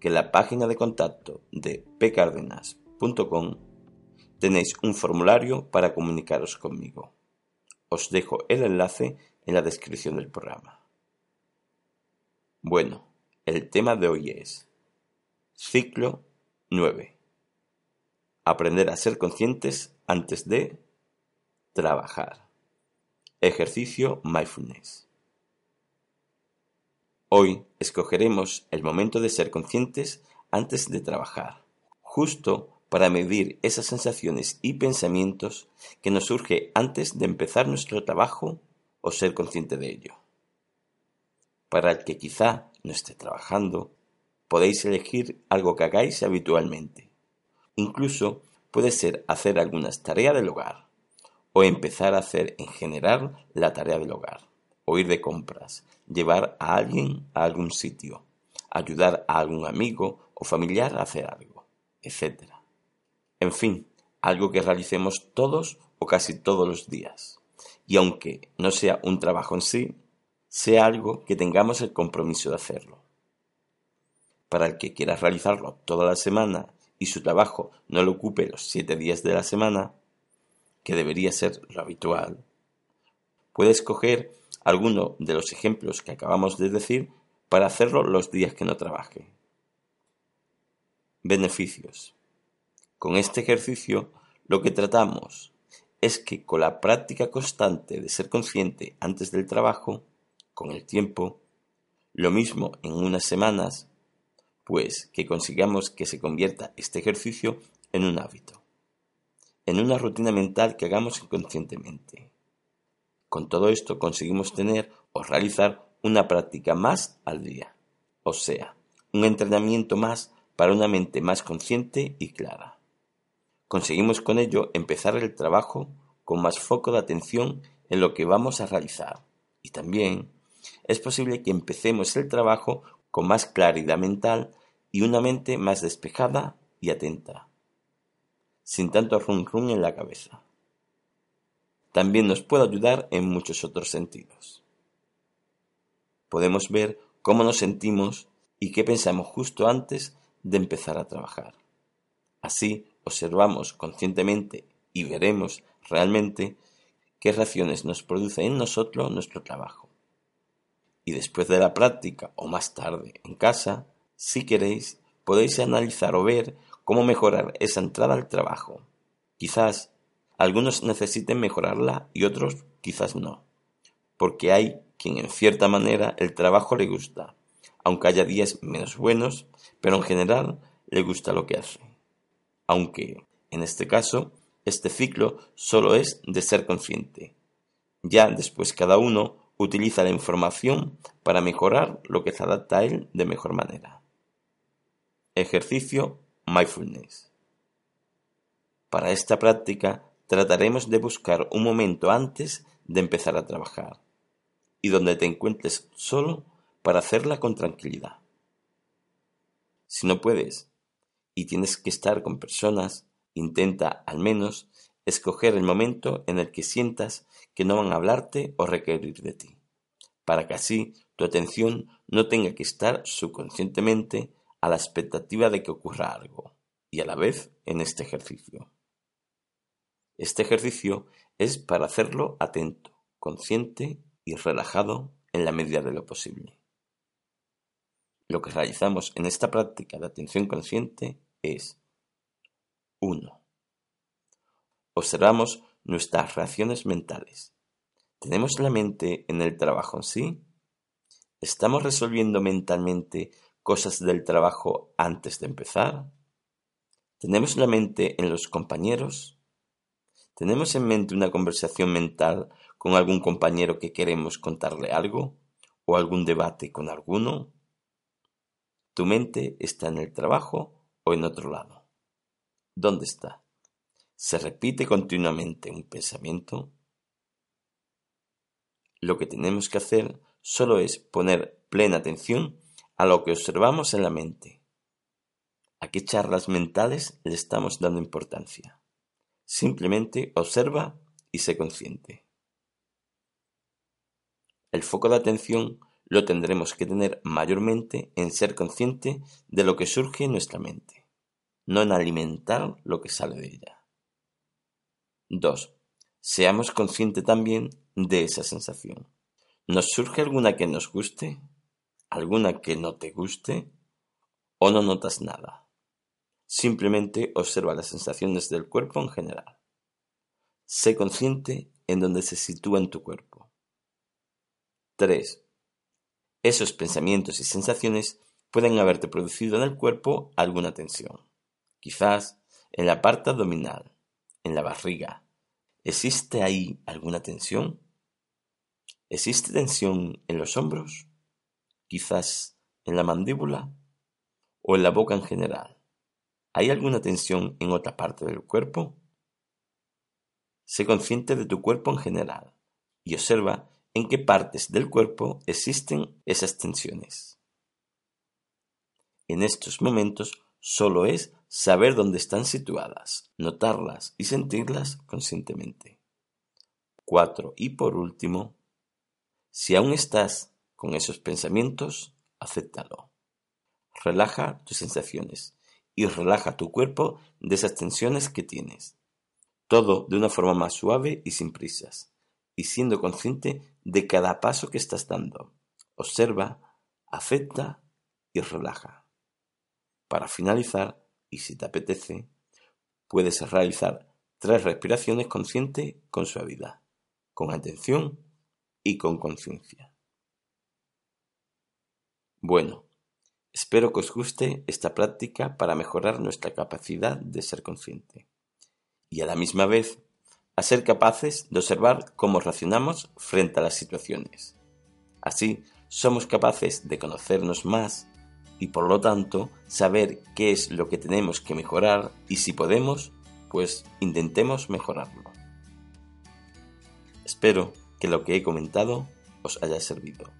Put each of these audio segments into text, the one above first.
que en la página de contacto de pcardenas.com tenéis un formulario para comunicaros conmigo. Os dejo el enlace en la descripción del programa. Bueno, el tema de hoy es Ciclo 9. Aprender a ser conscientes antes de trabajar. Ejercicio mindfulness. Hoy escogeremos el momento de ser conscientes antes de trabajar, justo para medir esas sensaciones y pensamientos que nos surge antes de empezar nuestro trabajo o ser consciente de ello. Para el que quizá no esté trabajando, podéis elegir algo que hagáis habitualmente. Incluso puede ser hacer algunas tareas del hogar o empezar a hacer en general la tarea del hogar o ir de compras, llevar a alguien a algún sitio, ayudar a algún amigo o familiar a hacer algo, etc. En fin, algo que realicemos todos o casi todos los días. Y aunque no sea un trabajo en sí, sea algo que tengamos el compromiso de hacerlo. Para el que quiera realizarlo toda la semana y su trabajo no le ocupe los siete días de la semana, que debería ser lo habitual, puede escoger alguno de los ejemplos que acabamos de decir para hacerlo los días que no trabaje. Beneficios. Con este ejercicio lo que tratamos es que con la práctica constante de ser consciente antes del trabajo, con el tiempo, lo mismo en unas semanas, pues que consigamos que se convierta este ejercicio en un hábito, en una rutina mental que hagamos inconscientemente. Con todo esto conseguimos tener o realizar una práctica más al día, o sea, un entrenamiento más para una mente más consciente y clara. Conseguimos con ello empezar el trabajo con más foco de atención en lo que vamos a realizar y también es posible que empecemos el trabajo con más claridad mental y una mente más despejada y atenta, sin tanto rum rum en la cabeza también nos puede ayudar en muchos otros sentidos. Podemos ver cómo nos sentimos y qué pensamos justo antes de empezar a trabajar. Así observamos conscientemente y veremos realmente qué reacciones nos produce en nosotros nuestro trabajo. Y después de la práctica o más tarde en casa, si queréis, podéis analizar o ver cómo mejorar esa entrada al trabajo. Quizás algunos necesiten mejorarla y otros quizás no, porque hay quien en cierta manera el trabajo le gusta, aunque haya días menos buenos, pero en general le gusta lo que hace. Aunque, en este caso, este ciclo solo es de ser consciente. Ya después cada uno utiliza la información para mejorar lo que se adapta a él de mejor manera. Ejercicio Mindfulness. Para esta práctica trataremos de buscar un momento antes de empezar a trabajar y donde te encuentres solo para hacerla con tranquilidad. Si no puedes y tienes que estar con personas, intenta al menos escoger el momento en el que sientas que no van a hablarte o requerir de ti, para que así tu atención no tenga que estar subconscientemente a la expectativa de que ocurra algo, y a la vez en este ejercicio. Este ejercicio es para hacerlo atento, consciente y relajado en la medida de lo posible. Lo que realizamos en esta práctica de atención consciente es 1. Observamos nuestras reacciones mentales. ¿Tenemos la mente en el trabajo en sí? ¿Estamos resolviendo mentalmente cosas del trabajo antes de empezar? ¿Tenemos la mente en los compañeros? ¿Tenemos en mente una conversación mental con algún compañero que queremos contarle algo? ¿O algún debate con alguno? Tu mente está en el trabajo o en otro lado. ¿Dónde está? ¿Se repite continuamente un pensamiento? Lo que tenemos que hacer solo es poner plena atención a lo que observamos en la mente. ¿A qué charlas mentales le estamos dando importancia? Simplemente observa y sé consciente. El foco de atención lo tendremos que tener mayormente en ser consciente de lo que surge en nuestra mente, no en alimentar lo que sale de ella. 2. Seamos conscientes también de esa sensación. ¿Nos surge alguna que nos guste? ¿Alguna que no te guste? ¿O no notas nada? Simplemente observa las sensaciones del cuerpo en general. Sé consciente en donde se sitúa en tu cuerpo. 3. Esos pensamientos y sensaciones pueden haberte producido en el cuerpo alguna tensión. Quizás en la parte abdominal, en la barriga. ¿Existe ahí alguna tensión? ¿Existe tensión en los hombros? ¿Quizás en la mandíbula? ¿O en la boca en general? ¿Hay alguna tensión en otra parte del cuerpo? Sé consciente de tu cuerpo en general y observa en qué partes del cuerpo existen esas tensiones. En estos momentos solo es saber dónde están situadas, notarlas y sentirlas conscientemente. 4. Y por último, si aún estás con esos pensamientos, acéptalo. Relaja tus sensaciones y relaja tu cuerpo de esas tensiones que tienes. Todo de una forma más suave y sin prisas, y siendo consciente de cada paso que estás dando. Observa, acepta y relaja. Para finalizar, y si te apetece, puedes realizar tres respiraciones conscientes con suavidad, con atención y con conciencia. Bueno, espero que os guste esta práctica para mejorar nuestra capacidad de ser consciente y a la misma vez a ser capaces de observar cómo reaccionamos frente a las situaciones. Así, somos capaces de conocernos más y por lo tanto saber qué es lo que tenemos que mejorar y si podemos, pues intentemos mejorarlo. Espero que lo que he comentado os haya servido.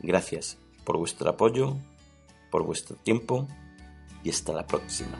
Gracias por vuestro apoyo, por vuestro tiempo y hasta la próxima.